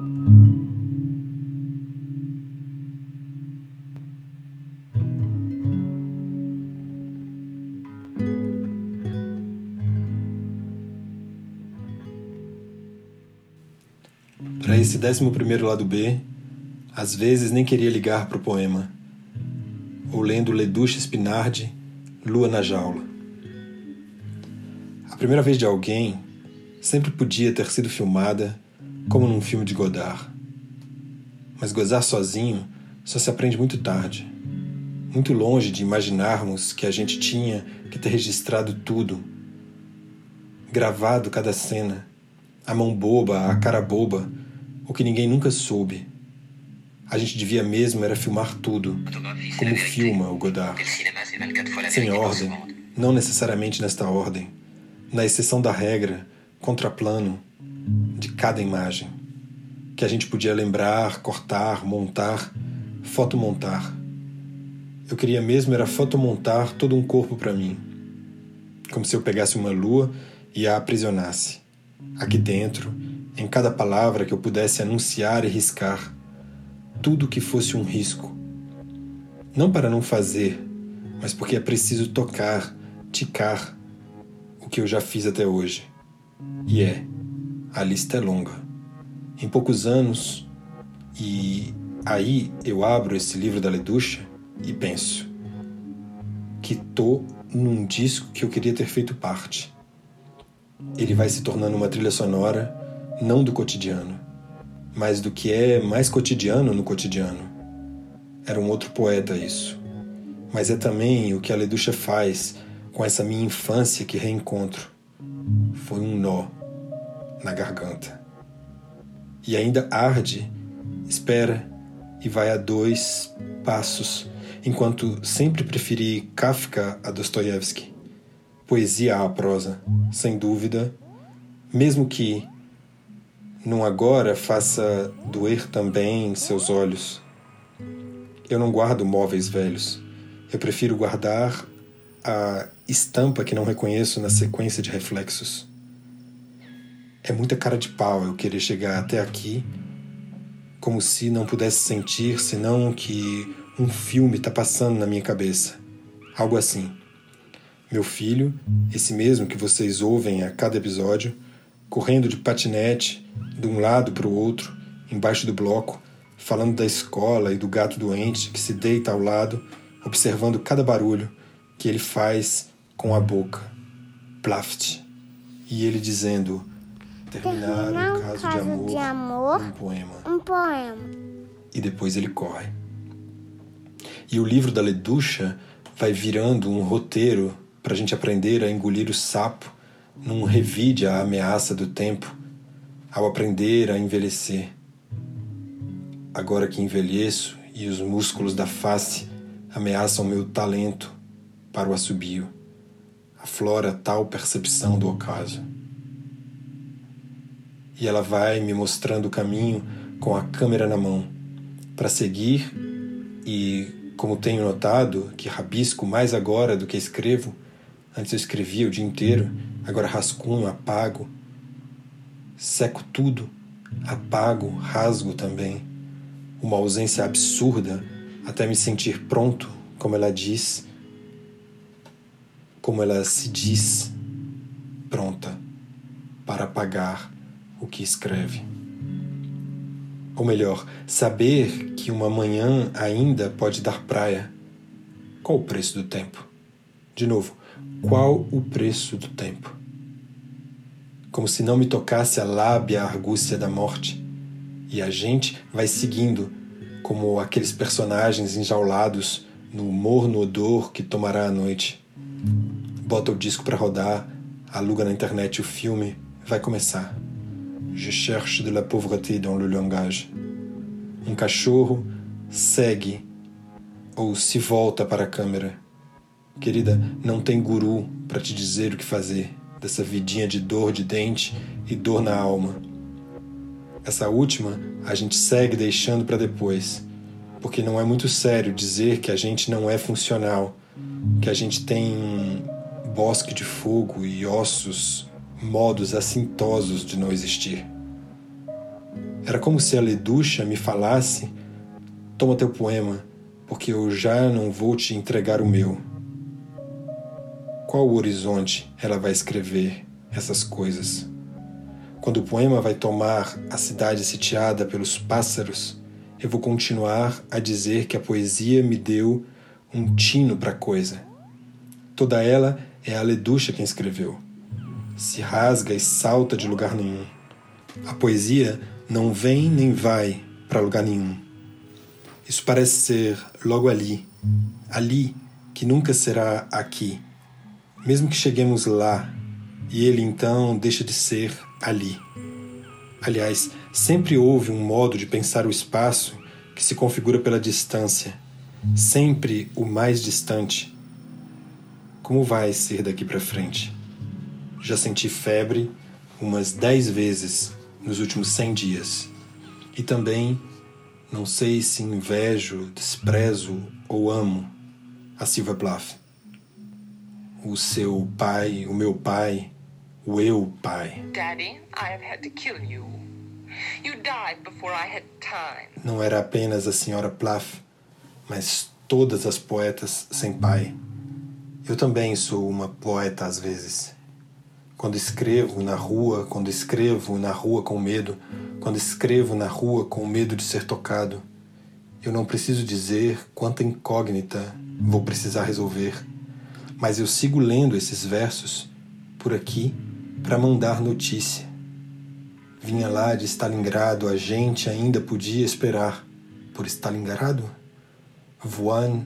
Para esse décimo primeiro lado B, às vezes nem queria ligar para o poema, ou lendo Leduche Spinardi, Lua na Jaula. A primeira vez de alguém sempre podia ter sido filmada como num filme de Godard. Mas gozar sozinho só se aprende muito tarde, muito longe de imaginarmos que a gente tinha que ter registrado tudo, gravado cada cena, a mão boba, a cara boba, o que ninguém nunca soube. A gente devia mesmo era filmar tudo, como filma o Godard. Sem ordem, não necessariamente nesta ordem, na exceção da regra, contraplano, de cada imagem, que a gente podia lembrar, cortar, montar, fotomontar. Eu queria mesmo era fotomontar todo um corpo para mim, como se eu pegasse uma lua e a aprisionasse, aqui dentro, em cada palavra que eu pudesse anunciar e riscar, tudo que fosse um risco. Não para não fazer, mas porque é preciso tocar, ticar o que eu já fiz até hoje. E é, a lista é longa. Em poucos anos, e aí eu abro esse livro da Leducha e penso que tô num disco que eu queria ter feito parte. Ele vai se tornando uma trilha sonora não do cotidiano, mas do que é mais cotidiano no cotidiano. Era um outro poeta isso. Mas é também o que a Leducha faz com essa minha infância que reencontro. Foi um nó na garganta. E ainda arde, espera e vai a dois passos, enquanto sempre preferi Kafka a Dostoiévski. Poesia à prosa, sem dúvida, mesmo que num agora faça doer também seus olhos. Eu não guardo móveis velhos. Eu prefiro guardar a estampa que não reconheço na sequência de reflexos. É muita cara de pau eu querer chegar até aqui, como se não pudesse sentir senão que um filme está passando na minha cabeça. Algo assim. Meu filho, esse mesmo que vocês ouvem a cada episódio, correndo de patinete de um lado para o outro, embaixo do bloco, falando da escola e do gato doente que se deita ao lado, observando cada barulho que ele faz com a boca. Plaft. E ele dizendo: terminar, terminar um caso, caso de, amor, de amor, um poema. Um poema. E depois ele corre. E o livro da Leducha vai virando um roteiro para a gente aprender a engolir o sapo num revide a ameaça do tempo, ao aprender a envelhecer. Agora que envelheço e os músculos da face ameaçam meu talento para o assobio, aflora tal percepção do ocaso. E ela vai me mostrando o caminho com a câmera na mão, para seguir. E, como tenho notado, que rabisco mais agora do que escrevo, antes eu escrevia o dia inteiro, agora rascunho, apago, seco tudo, apago, rasgo também. Uma ausência absurda até me sentir pronto, como ela diz, como ela se diz, pronta para apagar o que escreve. Ou melhor, saber que uma manhã ainda pode dar praia. Qual o preço do tempo? De novo, qual o preço do tempo? Como se não me tocasse a lábia a argúcia da morte. E a gente vai seguindo, como aqueles personagens enjaulados no morno odor que tomará a noite. Bota o disco para rodar, aluga na internet o filme, vai começar. Je cherche de la pauvreté dans le langage. Um cachorro segue ou se volta para a câmera Querida, não tem guru para te dizer o que fazer dessa vidinha de dor de dente e dor na alma. Essa última a gente segue deixando para depois, porque não é muito sério dizer que a gente não é funcional, que a gente tem um bosque de fogo e ossos, modos assintosos de não existir. Era como se a Leducha me falasse: Toma teu poema, porque eu já não vou te entregar o meu. Qual o horizonte ela vai escrever essas coisas? Quando o poema vai tomar a cidade sitiada pelos pássaros, eu vou continuar a dizer que a poesia me deu um tino para a coisa. Toda ela é a Leducha quem escreveu. Se rasga e salta de lugar nenhum. A poesia não vem nem vai para lugar nenhum. Isso parece ser logo ali, ali que nunca será aqui, mesmo que cheguemos lá, e ele então deixa de ser ali. Aliás, sempre houve um modo de pensar o espaço que se configura pela distância, sempre o mais distante. Como vai ser daqui para frente? Já senti febre umas dez vezes nos últimos cem dias. E também não sei se invejo, desprezo ou amo a Silva Bluff. O seu pai, o meu pai, o eu pai. Daddy, I have had to kill you. You died before I had time. Não era apenas a senhora Plath, mas todas as poetas sem pai. Eu também sou uma poeta às vezes. Quando escrevo na rua, quando escrevo na rua com medo, quando escrevo na rua com medo de ser tocado, eu não preciso dizer quanta incógnita vou precisar resolver, mas eu sigo lendo esses versos por aqui para mandar notícia. Vinha lá de Stalingrado, a gente ainda podia esperar. Por Stalingrado? Wuhan,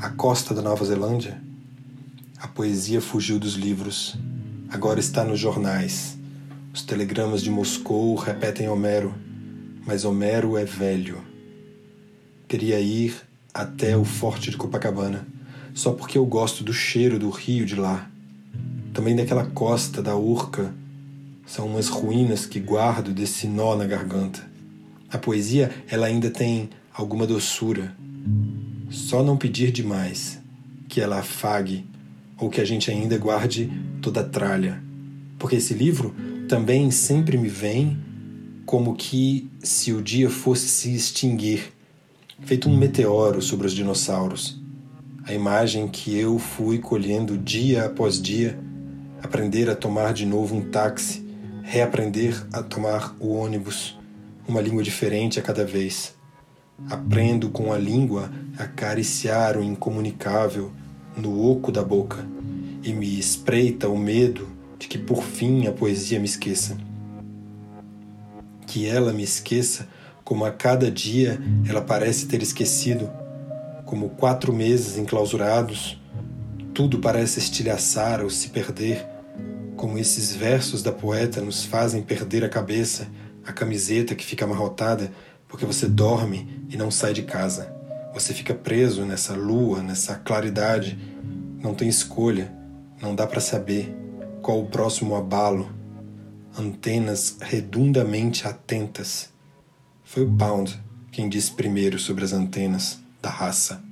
a costa da Nova Zelândia? A poesia fugiu dos livros agora está nos jornais. Os telegramas de Moscou repetem Homero, mas Homero é velho. Queria ir até o forte de Copacabana, só porque eu gosto do cheiro do rio de lá. Também daquela costa da Urca. São umas ruínas que guardo desse nó na garganta. A poesia, ela ainda tem alguma doçura. Só não pedir demais, que ela afague ou que a gente ainda guarde toda a tralha. Porque esse livro também sempre me vem como que se o dia fosse se extinguir, feito um meteoro sobre os dinossauros. A imagem que eu fui colhendo dia após dia, aprender a tomar de novo um táxi, reaprender a tomar o ônibus, uma língua diferente a cada vez. Aprendo com a língua a acariciar o incomunicável no oco da boca e me espreita o medo de que por fim a poesia me esqueça. Que ela me esqueça como a cada dia ela parece ter esquecido, como quatro meses enclausurados, tudo parece estilhaçar ou se perder, como esses versos da poeta nos fazem perder a cabeça, a camiseta que fica amarrotada porque você dorme e não sai de casa. Você fica preso nessa lua, nessa claridade, não tem escolha, não dá para saber qual o próximo abalo. Antenas redundamente atentas. Foi o Pound quem disse primeiro sobre as antenas da raça.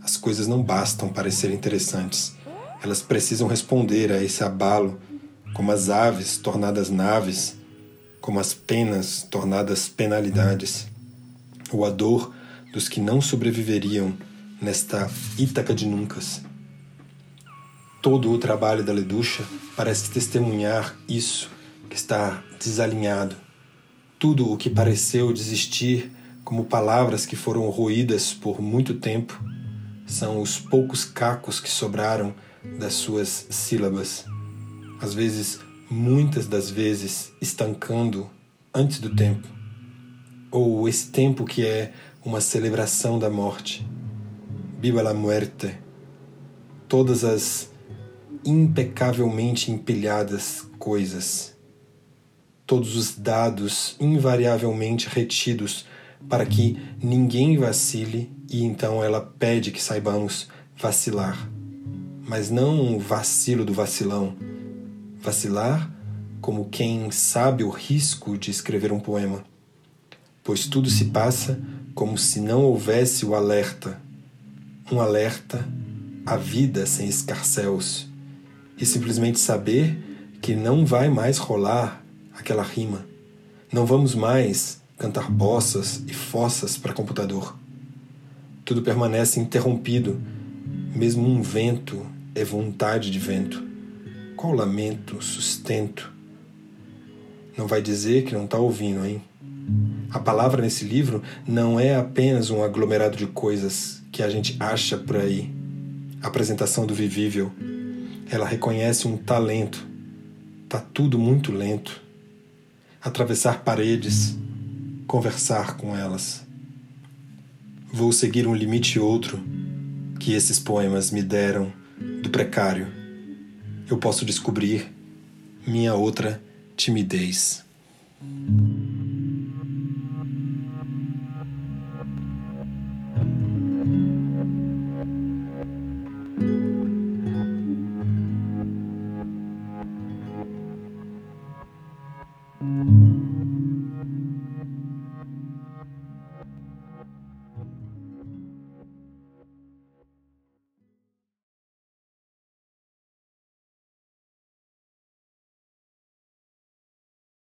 As coisas não bastam parecer interessantes. Elas precisam responder a esse abalo, como as aves tornadas naves, como as penas tornadas penalidades, ou a dor dos que não sobreviveriam nesta Ítaca de Nuncas. Todo o trabalho da Leducha parece testemunhar isso que está desalinhado. Tudo o que pareceu desistir como palavras que foram roídas por muito tempo são os poucos cacos que sobraram das suas sílabas. Às vezes, muitas das vezes, estancando antes do tempo. Ou esse tempo que é uma celebração da morte. Viva la muerte! Todas as impecavelmente empilhadas coisas. Todos os dados invariavelmente retidos para que ninguém vacile e então ela pede que saibamos vacilar. Mas não um vacilo do vacilão. Vacilar como quem sabe o risco de escrever um poema. Pois tudo se passa como se não houvesse o alerta. Um alerta à vida sem escarcéus e simplesmente saber que não vai mais rolar aquela rima. Não vamos mais cantar bossas e fossas para computador. Tudo permanece interrompido, mesmo um vento é vontade de vento. Qual lamento, sustento? Não vai dizer que não está ouvindo, hein? A palavra nesse livro não é apenas um aglomerado de coisas que a gente acha por aí. A apresentação do vivível. Ela reconhece um talento. Tá tudo muito lento. Atravessar paredes, conversar com elas. Vou seguir um limite outro que esses poemas me deram do precário. Eu posso descobrir minha outra timidez.